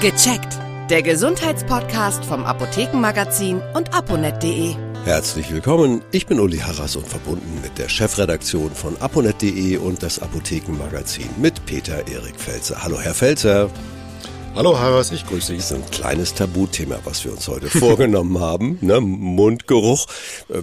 Gecheckt. Der Gesundheitspodcast vom Apothekenmagazin und aponet.de. Herzlich willkommen. Ich bin Uli Harras und verbunden mit der Chefredaktion von aponet.de und das Apothekenmagazin mit Peter Erik Felzer. Hallo, Herr Felzer. Hallo Harras, ich grüße Sie. Das ist ein kleines Tabuthema, was wir uns heute vorgenommen haben. Ne? Mundgeruch. Äh,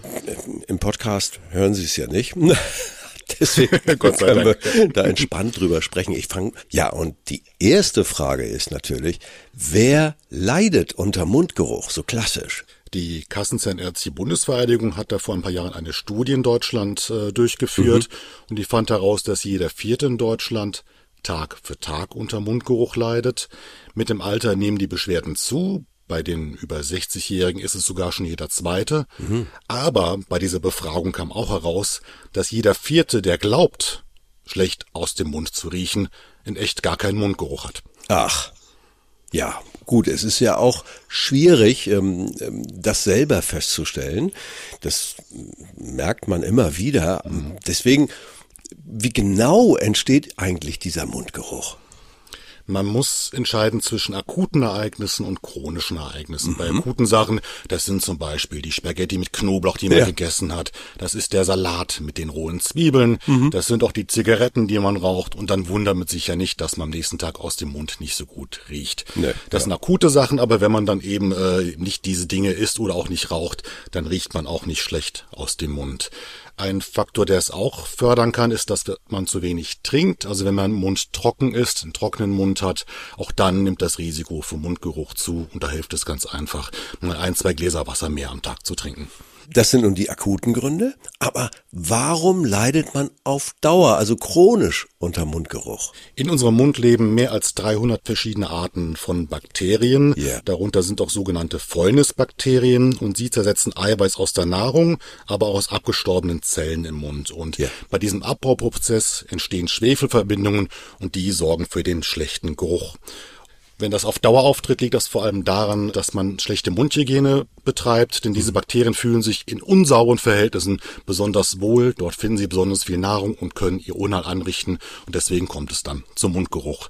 Im Podcast hören Sie es ja nicht. Deswegen Gott sei können Dank. wir da entspannt drüber sprechen. Ich fange, ja, und die erste Frage ist natürlich, wer leidet unter Mundgeruch, so klassisch? Die Kassenzahnärztliche Bundesvereinigung hat da vor ein paar Jahren eine Studie in Deutschland äh, durchgeführt mhm. und die fand heraus, dass jeder Vierte in Deutschland Tag für Tag unter Mundgeruch leidet. Mit dem Alter nehmen die Beschwerden zu. Bei den über 60-Jährigen ist es sogar schon jeder Zweite. Mhm. Aber bei dieser Befragung kam auch heraus, dass jeder Vierte, der glaubt, schlecht aus dem Mund zu riechen, in echt gar keinen Mundgeruch hat. Ach. Ja, gut, es ist ja auch schwierig, ähm, ähm, das selber festzustellen. Das merkt man immer wieder. Mhm. Deswegen, wie genau entsteht eigentlich dieser Mundgeruch? Man muss entscheiden zwischen akuten Ereignissen und chronischen Ereignissen. Mhm. Bei akuten Sachen, das sind zum Beispiel die Spaghetti mit Knoblauch, die man ja. gegessen hat. Das ist der Salat mit den rohen Zwiebeln. Mhm. Das sind auch die Zigaretten, die man raucht. Und dann wundert man sich ja nicht, dass man am nächsten Tag aus dem Mund nicht so gut riecht. Nee, das ja. sind akute Sachen, aber wenn man dann eben äh, nicht diese Dinge isst oder auch nicht raucht, dann riecht man auch nicht schlecht aus dem Mund. Ein Faktor, der es auch fördern kann, ist, dass man zu wenig trinkt. Also wenn man Mund trocken ist, einen trockenen Mund hat, auch dann nimmt das Risiko für Mundgeruch zu. Und da hilft es ganz einfach, mal ein, zwei Gläser Wasser mehr am Tag zu trinken. Das sind nun die akuten Gründe. Aber warum leidet man auf Dauer, also chronisch unter Mundgeruch? In unserem Mund leben mehr als 300 verschiedene Arten von Bakterien. Yeah. Darunter sind auch sogenannte Fäulnisbakterien und sie zersetzen Eiweiß aus der Nahrung, aber auch aus abgestorbenen Zellen im Mund. Und yeah. bei diesem Abbauprozess entstehen Schwefelverbindungen und die sorgen für den schlechten Geruch. Wenn das auf Dauer auftritt, liegt das vor allem daran, dass man schlechte Mundhygiene betreibt, denn diese Bakterien fühlen sich in unsauren Verhältnissen besonders wohl. Dort finden sie besonders viel Nahrung und können ihr Unheil anrichten und deswegen kommt es dann zum Mundgeruch.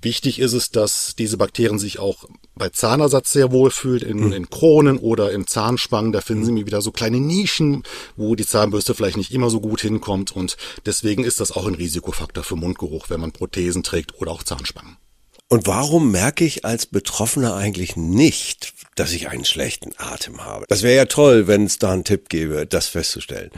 Wichtig ist es, dass diese Bakterien sich auch bei Zahnersatz sehr wohl fühlt, in, mhm. in Kronen oder in Zahnspangen. Da finden Sie wieder so kleine Nischen, wo die Zahnbürste vielleicht nicht immer so gut hinkommt. Und deswegen ist das auch ein Risikofaktor für Mundgeruch, wenn man Prothesen trägt oder auch Zahnspangen. Und warum merke ich als Betroffener eigentlich nicht, dass ich einen schlechten Atem habe? Das wäre ja toll, wenn es da einen Tipp gäbe, das festzustellen.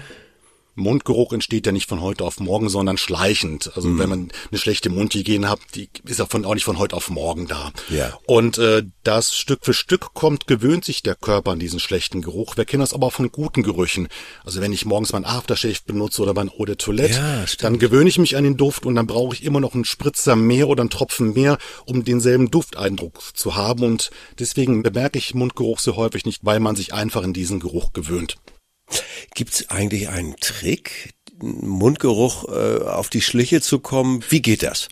Mundgeruch entsteht ja nicht von heute auf morgen, sondern schleichend. Also mhm. wenn man eine schlechte Mundhygiene hat, die ist ja von, auch nicht von heute auf morgen da. Ja. Und äh, das Stück für Stück kommt, gewöhnt sich der Körper an diesen schlechten Geruch. Wir kennen das aber auch von guten Gerüchen. Also wenn ich morgens mein Aftershave benutze oder mein Eau de Toilette, ja, dann gewöhne ich mich an den Duft und dann brauche ich immer noch einen Spritzer mehr oder einen Tropfen mehr, um denselben Dufteindruck zu haben. Und deswegen bemerke ich Mundgeruch so häufig nicht, weil man sich einfach in diesen Geruch gewöhnt. Gibt es eigentlich einen Trick, Mundgeruch äh, auf die Schliche zu kommen? Wie geht das?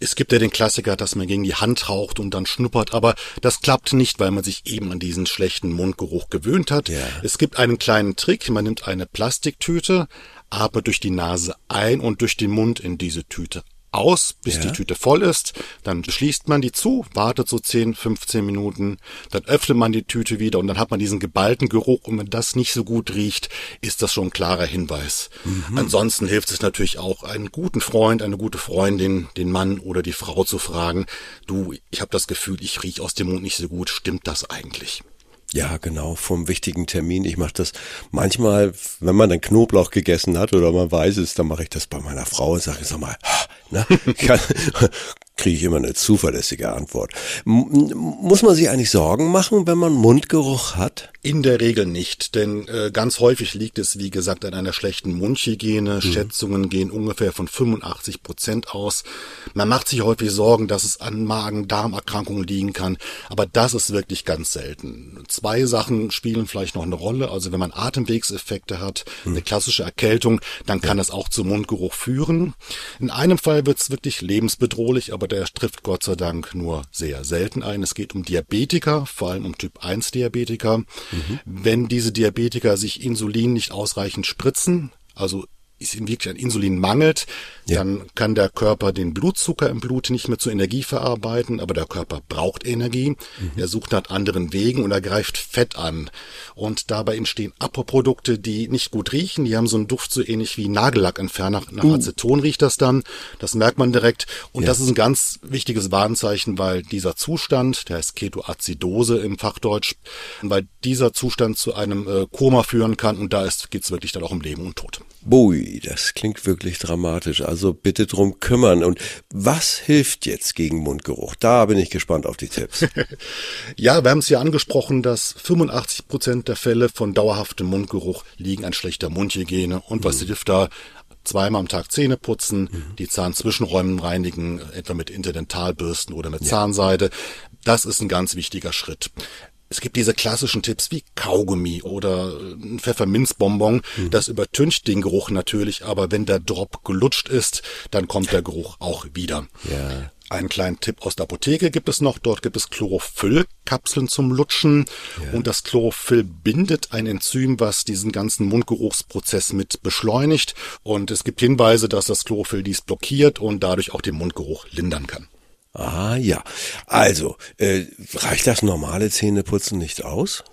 Es gibt ja den Klassiker, dass man gegen die Hand raucht und dann schnuppert, aber das klappt nicht, weil man sich eben an diesen schlechten Mundgeruch gewöhnt hat. Ja. Es gibt einen kleinen Trick, man nimmt eine Plastiktüte, atmet durch die Nase ein und durch den Mund in diese Tüte aus, bis ja. die Tüte voll ist. Dann schließt man die zu, wartet so 10, 15 Minuten, dann öffnet man die Tüte wieder und dann hat man diesen geballten Geruch. Und wenn das nicht so gut riecht, ist das schon ein klarer Hinweis. Mhm. Ansonsten hilft es natürlich auch, einen guten Freund, eine gute Freundin, den Mann oder die Frau zu fragen, du, ich habe das Gefühl, ich rieche aus dem Mund nicht so gut, stimmt das eigentlich? Ja, genau, vom wichtigen Termin. Ich mache das manchmal, wenn man dann Knoblauch gegessen hat oder man weiß es, dann mache ich das bei meiner Frau und sage, sag mal, ne, kriege ich immer eine zuverlässige Antwort. M muss man sich eigentlich Sorgen machen, wenn man Mundgeruch hat? In der Regel nicht, denn äh, ganz häufig liegt es, wie gesagt, an einer schlechten Mundhygiene. Mhm. Schätzungen gehen ungefähr von 85 Prozent aus. Man macht sich häufig Sorgen, dass es an Magen-Darm-Erkrankungen liegen kann, aber das ist wirklich ganz selten. Zwei Sachen spielen vielleicht noch eine Rolle. Also wenn man Atemwegseffekte hat, mhm. eine klassische Erkältung, dann kann ja. das auch zum Mundgeruch führen. In einem Fall wird es wirklich lebensbedrohlich, aber der trifft Gott sei Dank nur sehr selten ein. Es geht um Diabetiker, vor allem um Typ 1 Diabetiker. Mhm. Wenn diese Diabetiker sich Insulin nicht ausreichend spritzen, also wirklich an Insulin mangelt, ja. dann kann der Körper den Blutzucker im Blut nicht mehr zur Energie verarbeiten, aber der Körper braucht Energie. Mhm. Er sucht nach anderen Wegen und er greift Fett an. Und dabei entstehen Abbauprodukte, die nicht gut riechen. Die haben so einen Duft so ähnlich wie Nagellackentferner. Nach uh. Aceton riecht das dann. Das merkt man direkt. Und ja. das ist ein ganz wichtiges Warnzeichen, weil dieser Zustand, der heißt Ketoazidose im Fachdeutsch, weil dieser Zustand zu einem äh, Koma führen kann und da geht es wirklich dann auch um Leben und Tod. Bui, das klingt wirklich dramatisch. Also bitte drum kümmern. Und was hilft jetzt gegen Mundgeruch? Da bin ich gespannt auf die Tipps. ja, wir haben es ja angesprochen, dass 85 Prozent der Fälle von dauerhaftem Mundgeruch liegen an schlechter Mundhygiene. Und was mhm. hilft da? zweimal am Tag Zähne putzen, mhm. die Zahnzwischenräume reinigen, etwa mit Interdentalbürsten oder mit ja. Zahnseide. Das ist ein ganz wichtiger Schritt. Es gibt diese klassischen Tipps wie Kaugummi oder ein Pfefferminzbonbon. Mhm. Das übertüncht den Geruch natürlich, aber wenn der Drop gelutscht ist, dann kommt der Geruch auch wieder. Ja. Einen kleinen Tipp aus der Apotheke gibt es noch. Dort gibt es Chlorophyllkapseln zum Lutschen. Ja. Und das Chlorophyll bindet ein Enzym, was diesen ganzen Mundgeruchsprozess mit beschleunigt. Und es gibt Hinweise, dass das Chlorophyll dies blockiert und dadurch auch den Mundgeruch lindern kann. Ah ja. Also, äh, reicht das normale Zähneputzen nicht aus?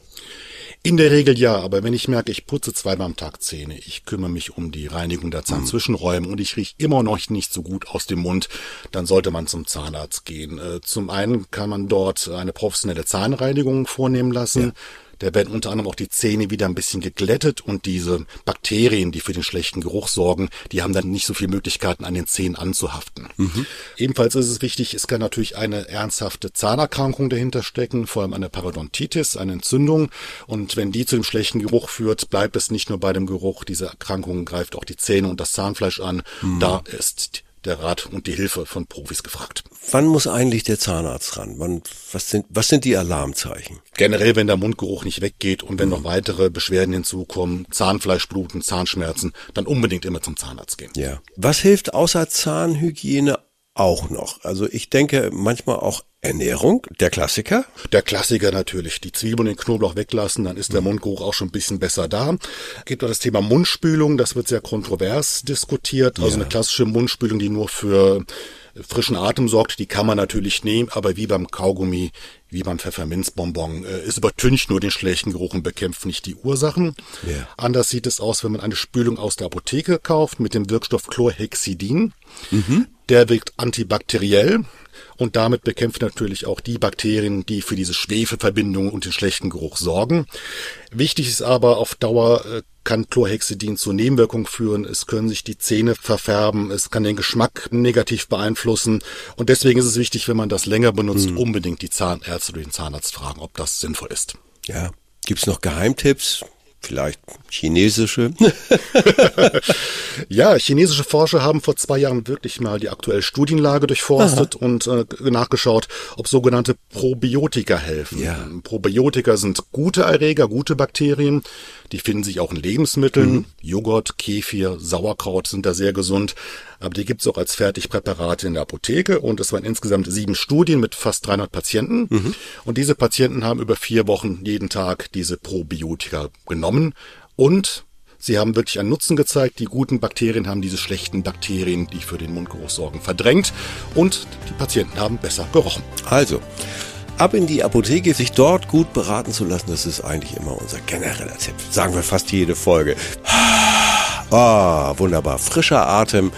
In der Regel ja, aber wenn ich merke, ich putze zweimal am Tag Zähne, ich kümmere mich um die Reinigung der Zahnzwischenräume und ich rieche immer noch nicht so gut aus dem Mund, dann sollte man zum Zahnarzt gehen. Äh, zum einen kann man dort eine professionelle Zahnreinigung vornehmen lassen. Ja. Da werden unter anderem auch die Zähne wieder ein bisschen geglättet und diese Bakterien, die für den schlechten Geruch sorgen, die haben dann nicht so viele Möglichkeiten an den Zähnen anzuhaften. Mhm. Ebenfalls ist es wichtig, es kann natürlich eine ernsthafte Zahnerkrankung dahinter stecken, vor allem eine Parodontitis, eine Entzündung. Und wenn die zu dem schlechten Geruch führt, bleibt es nicht nur bei dem Geruch. Diese Erkrankung greift auch die Zähne und das Zahnfleisch an. Mhm. Da ist der Rat und die Hilfe von Profis gefragt. Wann muss eigentlich der Zahnarzt ran? Wann, was, sind, was sind die Alarmzeichen? Generell, wenn der Mundgeruch nicht weggeht und wenn mhm. noch weitere Beschwerden hinzukommen, Zahnfleischbluten, Zahnschmerzen, dann unbedingt immer zum Zahnarzt gehen. Ja. Was hilft außer Zahnhygiene auch noch? Also ich denke manchmal auch Ernährung, der Klassiker? Der Klassiker natürlich. Die Zwiebeln und den Knoblauch weglassen, dann ist der Mundgeruch auch schon ein bisschen besser da. Gibt auch das Thema Mundspülung, das wird sehr kontrovers diskutiert. Also ja. eine klassische Mundspülung, die nur für frischen Atem sorgt, die kann man natürlich nehmen, aber wie beim Kaugummi, wie beim Pfefferminzbonbon, äh, es übertüncht nur den schlechten Geruch und bekämpft nicht die Ursachen. Yeah. Anders sieht es aus, wenn man eine Spülung aus der Apotheke kauft mit dem Wirkstoff Chlorhexidin. Mhm. Der wirkt antibakteriell und damit bekämpft natürlich auch die Bakterien, die für diese Schwefelverbindung und den schlechten Geruch sorgen. Wichtig ist aber auf Dauer äh, kann Chlorhexidin zu Nebenwirkungen führen. Es können sich die Zähne verfärben. Es kann den Geschmack negativ beeinflussen. Und deswegen ist es wichtig, wenn man das länger benutzt, mhm. unbedingt die Zahnärzte oder den Zahnarzt fragen, ob das sinnvoll ist. Ja. Gibt's noch Geheimtipps? Vielleicht chinesische? ja, chinesische Forscher haben vor zwei Jahren wirklich mal die aktuelle Studienlage durchforstet Aha. und äh, nachgeschaut, ob sogenannte Probiotika helfen. Ja. Probiotika sind gute Erreger, gute Bakterien. Die finden sich auch in Lebensmitteln. Mhm. Joghurt, Kefir, Sauerkraut sind da sehr gesund. Aber die gibt's auch als Fertigpräparate in der Apotheke. Und es waren insgesamt sieben Studien mit fast 300 Patienten. Mhm. Und diese Patienten haben über vier Wochen jeden Tag diese Probiotika genommen. Und Sie haben wirklich einen Nutzen gezeigt. Die guten Bakterien haben diese schlechten Bakterien, die für den Mundgeruch sorgen, verdrängt. Und die Patienten haben besser gerochen. Also, ab in die Apotheke, sich dort gut beraten zu lassen, das ist eigentlich immer unser genereller Tipp. Sagen wir fast jede Folge. Ah, wunderbar. Frischer Atem.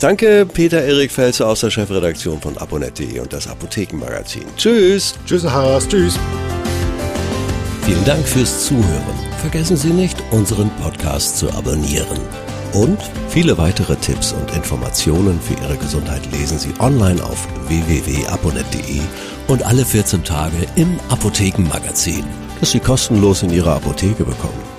Danke, Peter Erik Felzer aus der Chefredaktion von abonnet.de und das Apothekenmagazin. Tschüss. Tschüss, Haas. Tschüss. Vielen Dank fürs Zuhören. Vergessen Sie nicht, unseren Podcast zu abonnieren. Und viele weitere Tipps und Informationen für Ihre Gesundheit lesen Sie online auf www.abonnet.de und alle 14 Tage im Apothekenmagazin, das Sie kostenlos in Ihrer Apotheke bekommen.